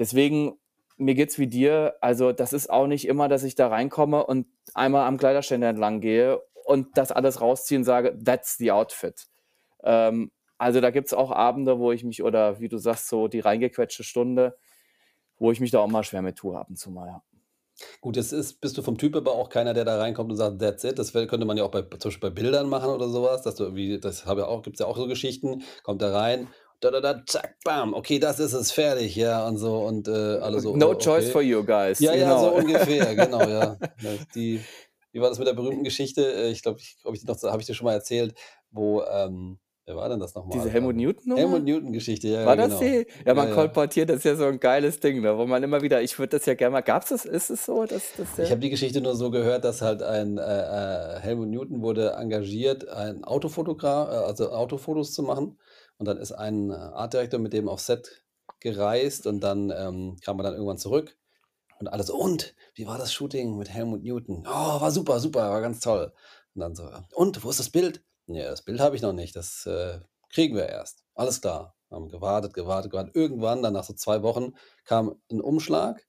deswegen, mir geht's wie dir. Also, das ist auch nicht immer, dass ich da reinkomme und einmal am Kleiderständer entlang gehe und das alles rausziehe und sage, that's the outfit. Ähm, also da gibt es auch Abende, wo ich mich, oder wie du sagst, so die reingequetschte Stunde, wo ich mich da auch mal schwer mit tue, ab und zu mal, ja. Gut, jetzt ist, bist du vom Typ aber auch keiner, der da reinkommt und sagt, that's it. Das könnte man ja auch bei, zum Beispiel bei Bildern machen oder sowas, dass du irgendwie, das habe ja auch, gibt es ja auch so Geschichten, kommt da rein, da, da, da, zack, bam, okay, das ist es, fertig, ja, und so, und äh, alle so, No choice okay. for you guys. Ja, ja, so genau. ungefähr, genau, ja. Die, wie war das mit der berühmten Geschichte? Äh, Ich glaube, ich, ob ich die noch, habe ich dir schon mal erzählt, wo, ähm, wer war denn das nochmal? Diese Helmut Ähm, Newton-Nummer? Helmut Newton-Geschichte, ja, War ja, das genau. die? Ja, man Ja, kolportiert, das ist ja so ein geiles Ding, ne, wo man immer wieder, ich würde das ja gerne mal, gab's das, ist es so, dass, dass Ich habe die Geschichte nur so gehört, dass halt ein äh, äh, Helmut Newton wurde engagiert, ein Autofotograf, äh, also Autofotos zu machen. Und dann ist ein äh, Artdirektor mit dem auf Set gereist und dann ähm, kam er dann irgendwann zurück und alles und wie war das Shooting mit Helmut Newton? Oh, war super, super, war ganz toll. Und dann so, und wo ist das Bild? Ja, das Bild habe ich noch nicht, das äh, kriegen wir erst. Alles klar. Haben gewartet, gewartet, gewartet. Irgendwann, dann nach so zwei Wochen, kam ein Umschlag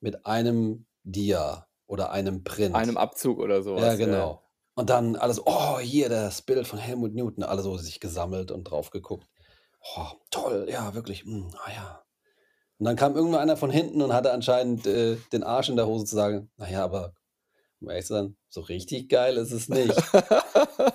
mit einem Dia oder einem Print. einem Abzug oder sowas. ja, genau. Und dann alles, oh, hier das Bild von Helmut Newton, alle so sich gesammelt und drauf geguckt. Oh, toll, ja, wirklich. Mm, ah ja. Und dann kam irgendwann einer von hinten und hatte anscheinend äh, den Arsch in der Hose zu sagen, naja, aber um ehrlich zu sein, so richtig geil ist es nicht.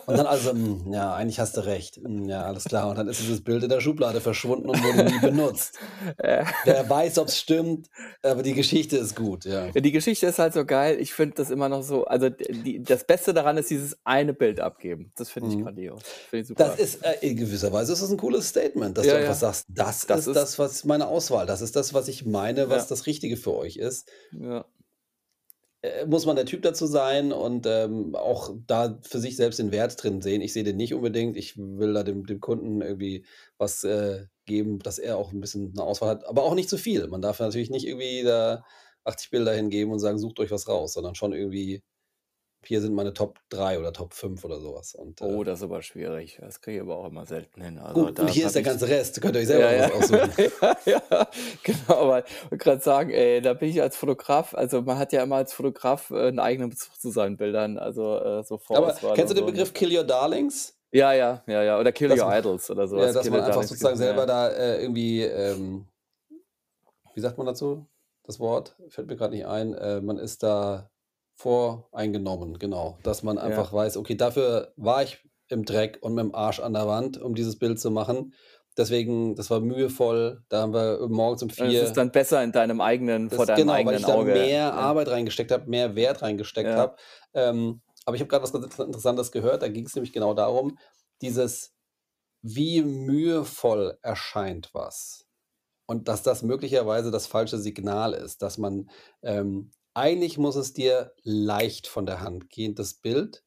Und dann also, mm, ja, eigentlich hast du recht. Mm, ja, alles klar. Und dann ist dieses Bild in der Schublade verschwunden und wurde nie benutzt. Äh, Wer weiß, ob es stimmt, aber die Geschichte ist gut, ja. Ja, Die Geschichte ist halt so geil. Ich finde das immer noch so. Also die, das Beste daran ist dieses eine Bild abgeben. Das finde ich Mhm. grandios. Finde ich super. Das ist äh, in gewisser Weise ist das ein cooles Statement, dass Ja, du einfach ja. sagst, das, Das ist, ist- das, was meine Auswahl, das ist das, was ich meine, was das Richtige für euch ist. ja. Äh, muss man der Typ dazu sein und ähm, auch da für sich selbst den Wert drin sehen. Ich sehe den nicht unbedingt. Ich will da dem, dem Kunden irgendwie was äh, geben, dass er auch ein bisschen eine Auswahl hat, aber auch nicht zu viel. Man darf natürlich nicht irgendwie da 80 Bilder hingeben und sagen, sucht euch was raus, sondern schon irgendwie, hier sind meine Top 3 oder Top 5 oder sowas. Und, äh, Oh, das ist aber schwierig. Das kriege ich aber auch immer selten hin. Also gut, und hier ist der ganze Rest. Könnt ihr euch selber ja, was ja. aussuchen. ja, ja, genau, aber ich wollte gerade sagen, ey, da bin ich als Fotograf, also man hat ja immer als Fotograf äh, einen eigenen Bezug zu seinen Bildern, also äh, so Aber kennst du den so. Begriff Kill Your Darlings? Ja, ja, ja, ja, oder Kill Dass Your man- Idols oder sowas. ja, dass Kill man einfach Darlings, sozusagen ja, selber ja. da äh, irgendwie, ähm, wie sagt man dazu? Das Wort fällt mir gerade nicht ein. Äh, man ist da voreingenommen, genau. Dass man Ja. einfach weiß, okay, dafür war ich im Dreck und mit dem Arsch an der Wand, um dieses Bild zu machen. Deswegen, das war mühevoll. Da haben wir morgens um vier. Es ist dann besser in deinem eigenen, Das vor deinem genau, weil eigenen ich da Auge. mehr ja. Arbeit reingesteckt habe, mehr Wert reingesteckt Ja. habe. Ähm, aber ich habe gerade was ganz Inter- Interessantes gehört. Da ging es nämlich genau darum, dieses, wie mühevoll erscheint was. Und dass das möglicherweise das falsche Signal ist, dass man, ähm, eigentlich muss es dir leicht von der Hand gehen, das Bild.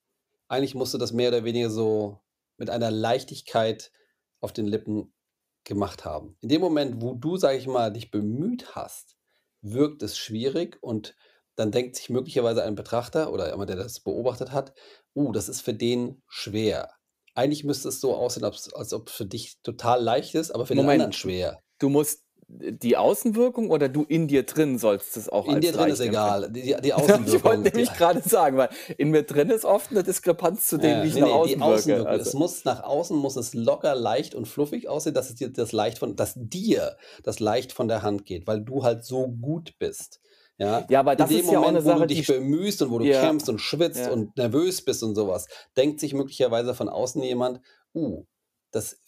Eigentlich musst du das mehr oder weniger so mit einer Leichtigkeit auf den Lippen gemacht haben. In dem Moment, wo du, sage ich mal, dich bemüht hast, wirkt es schwierig und dann denkt sich möglicherweise ein Betrachter oder jemand, der das beobachtet hat, uh, das ist für den schwer. Eigentlich müsste es so aussehen, als, ob für dich total leicht ist, aber für den Moment. anderen schwer. Du musst die Außenwirkung oder du in dir drin sollst es auch In dir drin ist egal. Die, die empfinden? Ich Außenwirkung. wollte nämlich die, gerade sagen, weil in mir drin ist oft eine Diskrepanz zu dem, Ja, wie ich nee, nach nee, außen. Außenwirkung. Es Also, muss nach außen muss es locker, leicht und fluffig aussehen, dass es dir das leicht von, dass dir das leicht von der Hand geht, weil du halt so gut bist. Ja, Ja, aber in das dem ist ja auch Moment, eine wo du Sache, dich die st bemühst und wo du ja, kämpfst und schwitzt ja. und nervös bist und sowas, denkt sich möglicherweise von außen jemand: „Uh, das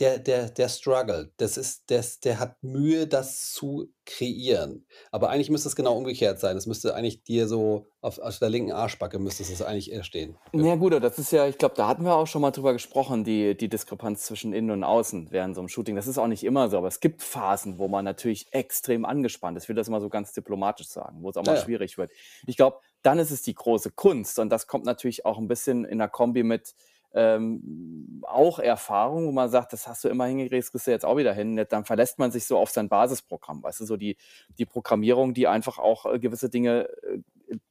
der der der struggelt. Das ist das der hat Mühe, das zu kreieren.“ Aber eigentlich müsste es genau umgekehrt sein. Es müsste eigentlich dir so auf auf der linken Arschbacke müsste es eigentlich eher stehen. Na Ja. ja, gut, das ist ja ich glaube, da hatten wir auch schon mal drüber gesprochen, die die Diskrepanz zwischen Innen und Außen während so 'm Shooting. Das ist auch nicht immer so, aber es gibt Phasen, wo man natürlich extrem angespannt ist. Ich will das mal so ganz diplomatisch sagen, wo es auch mal ja. schwierig wird. Ich glaube, dann ist es die große Kunst und das kommt natürlich auch 'n bisschen in 'ner Kombi mit, ähm, auch Erfahrung, wo man sagt: „Das hast du immer hingekriegt, das kriegst du jetzt auch wieder hin.“ Ne, dann verlässt man sich so auf sein Basisprogramm, weißt du, so die die Programmierung, die einfach auch, äh, gewisse Dinge, äh,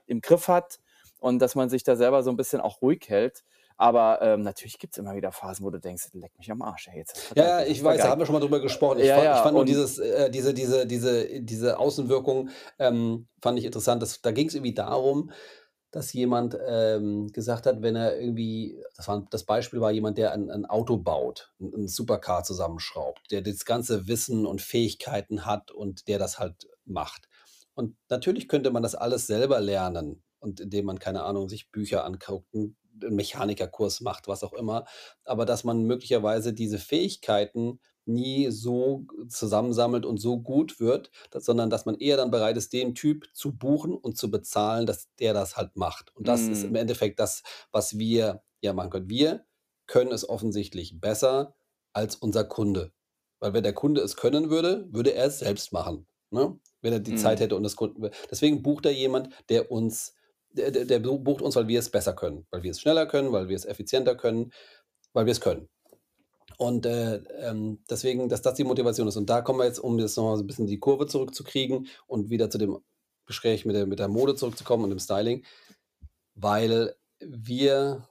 im Griff hat und dass man sich da selber so 'n bisschen auch ruhig hält. Aber, ähm, natürlich gibt's immer wieder Phasen, wo du denkst: „Leck mich am Arsch, ey, jetzt Ja, ja, ich weiß, da haben vergeigt.“ wir schon mal drüber gesprochen. Ich Ja, fand ich ja, fand nur dieses äh, diese diese diese diese Außenwirkung, ähm, fand ich interessant. Das da ging's irgendwie darum, dass jemand, ähm, gesagt hat, wenn er irgendwie das war das Beispiel war jemand, der ein ein Auto baut, 'n 'n Supercar zusammenschraubt, der das ganze Wissen und Fähigkeiten hat und der das halt macht. Und natürlich könnte man das alles selber lernen und indem man, keine Ahnung, sich Bücher anguckt, 'n 'n Mechanikerkurs macht, was auch immer. Aber dass man möglicherweise diese Fähigkeiten nie so zusammensammelt und so gut wird, da sondern dass man eher dann bereit ist, den Typ zu buchen und zu bezahlen, dass der das halt macht. Und das ist im Mhm. Endeffekt das, was wir ja machen können. Wir können es offensichtlich besser als unser Kunde. Weil wenn der Kunde es können würde, würde er es selbst machen, ne? Wenn er die Zeit Mhm. hätte und das Kunden deswegen bucht er jemand, der uns der der der bu bucht uns, weil wir es besser können, weil wir es schneller können, weil wir es effizienter können, weil wir es können. Und, äh, ähm, deswegen, dass das die Motivation ist. Und da kommen wir jetzt, um jetzt noch mal so 'n bisschen die Kurve zurückzukriegen und wieder zu dem Gespräch mit der mit der Mode zurückzukommen und dem Styling, weil wir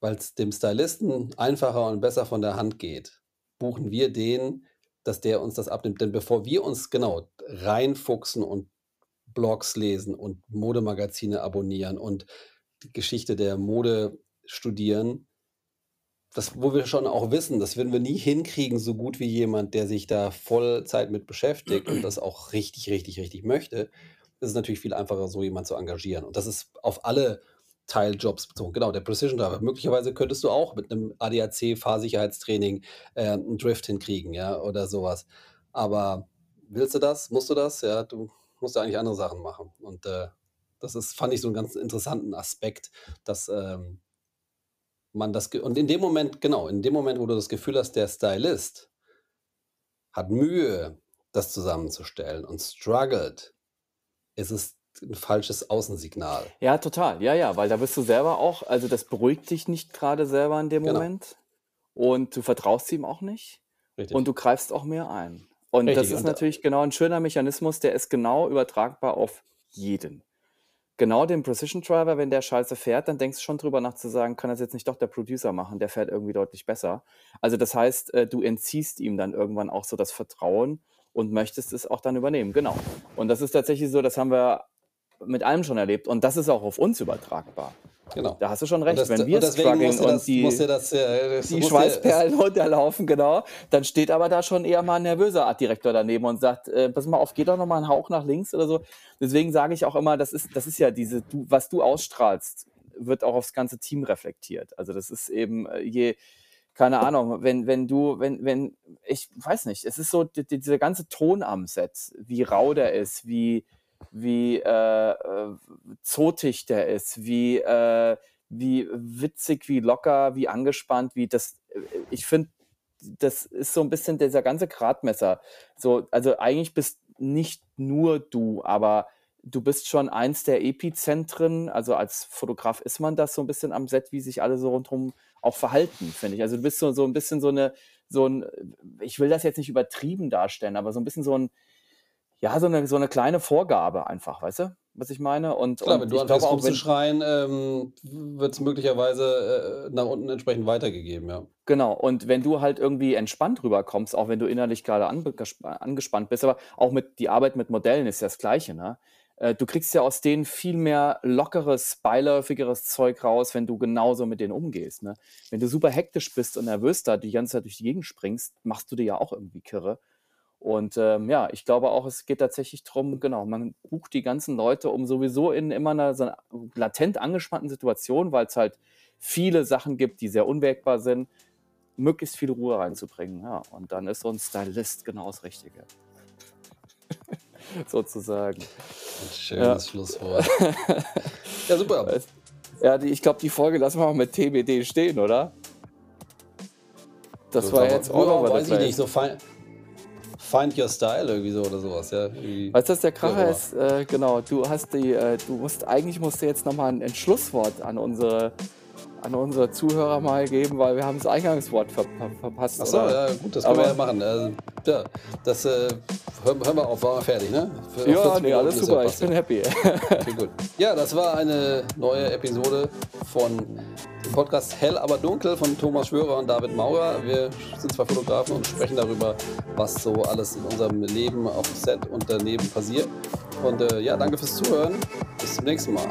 weil's dem Stylisten einfacher und besser von der Hand geht, buchen wir den, dass der uns das abnimmt. Denn bevor wir uns genau reinfuchsen und Blogs lesen und Modemagazine abonnieren und die Geschichte der Mode studieren das wo wir schon auch wissen, das würden wir nie hinkriegen, so gut wie jemand, der sich da Vollzeit mit beschäftigt und das auch richtig, richtig, richtig möchte, ist es natürlich viel einfacher, so jemand zu engagieren. Und das ist auf alle Teiljobs bezogen. Genau, der Precision Driver. Möglicherweise könntest du auch mit 'nem ADAC-Fahrsicherheitstraining, äh, 'n Drift hinkriegen, ja, oder so was. Aber willst du das? Musst du das? Ja, du musst ja eigentlich andere Sachen machen. Und, äh, das ist fand ich so 'n ganz interessanten Aspekt, dass, ähm man das und in dem Moment genau, in dem Moment, wo du das Gefühl hast, der Stylist hat Mühe, das zusammenzustellen und struggelt, ist es 'n falsches Außensignal. Ja, total. Ja, ja, weil da bist du selber auch also, das beruhigt dich nicht grade selber in dem Genau. Moment und du vertraust ihm auch nicht und Richtig. du greifst auch mehr ein. Und das Richtig, ist und natürlich genau 'n schöner Mechanismus, der ist genau übertragbar auf jeden. Genau den Precision Driver, wenn der Scheiße fährt, dann denkst du schon drüber nach zu sagen: „Kann das jetzt nicht doch der Producer machen? Der fährt irgendwie deutlich besser.“ Also, das heißt, äh, du entziehst ihm dann irgendwann auch so das Vertrauen und möchtest es auch dann übernehmen, genau. Und das ist tatsächlich so, das haben wir mit allem schon erlebt und das ist auch auf uns übertragbar. Genau. Da hast du schon recht, das wenn wir dir und das die das, äh die Schweißperlen runterlaufen, genau, dann steht aber da schon eher mal 'n nervöser Artdirektor daneben und sagt: „Äh, pass mal auf, geh doch noch mal 'n Hauch nach links“ oder so. Deswegen sage ich auch immer, das ist das ist ja diese du was du ausstrahlst, wird auch aufs ganze Team reflektiert. Also, das ist eben, äh, je keine Ahnung, wenn wenn du wenn wenn ich weiß nicht, es ist so d d dieser ganze Ton am Set, wie rau der ist, wie wie, äh, äh, zotig der ist, wie, äh wie witzig, wie locker, wie angespannt, wie das äh, ich finde, das ist so 'n bisschen dieser ganze Gradmesser. So, also, eigentlich bist nicht nur du, aber du bist schon eins der Epizentren. Also, als Fotograf ist man das so 'n bisschen am Set, wie sich alle so rundrum auch verhalten, finde ich. Also, du bist so so 'n bisschen so 'ne so 'n ich will das jetzt nicht übertrieben darstellen, aber so 'n bisschen so 'n ja, so 'ne so 'ne kleine Vorgabe einfach, weißt du, was ich meine? Und Klar, wenn und du ich glaube anfängst wenn rumzuschreien, ähm, w wird's möglicherweise, äh, nach unten entsprechend weitergegeben, ja. Genau, und wenn du halt irgendwie entspannt rüberkommst, auch wenn du innerlich gesp angespannt bist, aber auch mit die Arbeit mit Modellen ist ja das Gleiche, ne? Äh, du kriegst ja aus denen viel mehr lockeres, beiläufigeres Zeug raus, wenn du genauso mit denen umgehst, ne? Wenn du super hektisch bist und nervös da die ganze Zeit durch die Gegend springst, machst du dir ja auch irgendwie kirre. Und ähm, ja, ich glaube auch, es geht tatsächlich darum, genau, man bucht die ganzen Leute, um sowieso in immer einer, so einer latent angespannten Situation, weil es halt viele Sachen gibt, die sehr unwägbar sind, möglichst viel Ruhe reinzubringen. Ja, und dann ist so ein Stylist genau das Richtige. Sozusagen. Ein schönes ja. Schlusswort. ja, super. Ja, die, ich glaube, die Folge lassen wir auch mit TBD stehen, oder? Das so, war jetzt auch noch Weiß ich nicht, so fein. Find Your Style irgendwie so oder sowas, ja. Irgendwie weißt du, was der Kracher ist? Äh, genau, du hast die, äh, du musst, eigentlich musst du jetzt nochmal ein, ein Schlusswort an unsere an unsere Zuhörer mal geben, weil wir haben das Eingangswort ver ver verpasst. Achso, ja, gut, das können wir ja machen. Also, ja, das äh, hören, hören wir auf, war fertig, ne? Für, ja, nee, alles super, ich bin happy. Okay, gut. Ja, das war eine neue Episode von Podcast Hell aber dunkel von Thomas Schwörer und David Maurer. Wir sind zwei Fotografen und sprechen darüber, was so alles in unserem Leben auf Set und daneben passiert. Und äh, ja, danke fürs Zuhören. Bis zum nächsten Mal.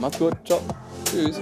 Macht's gut. Ciao. Tschüss.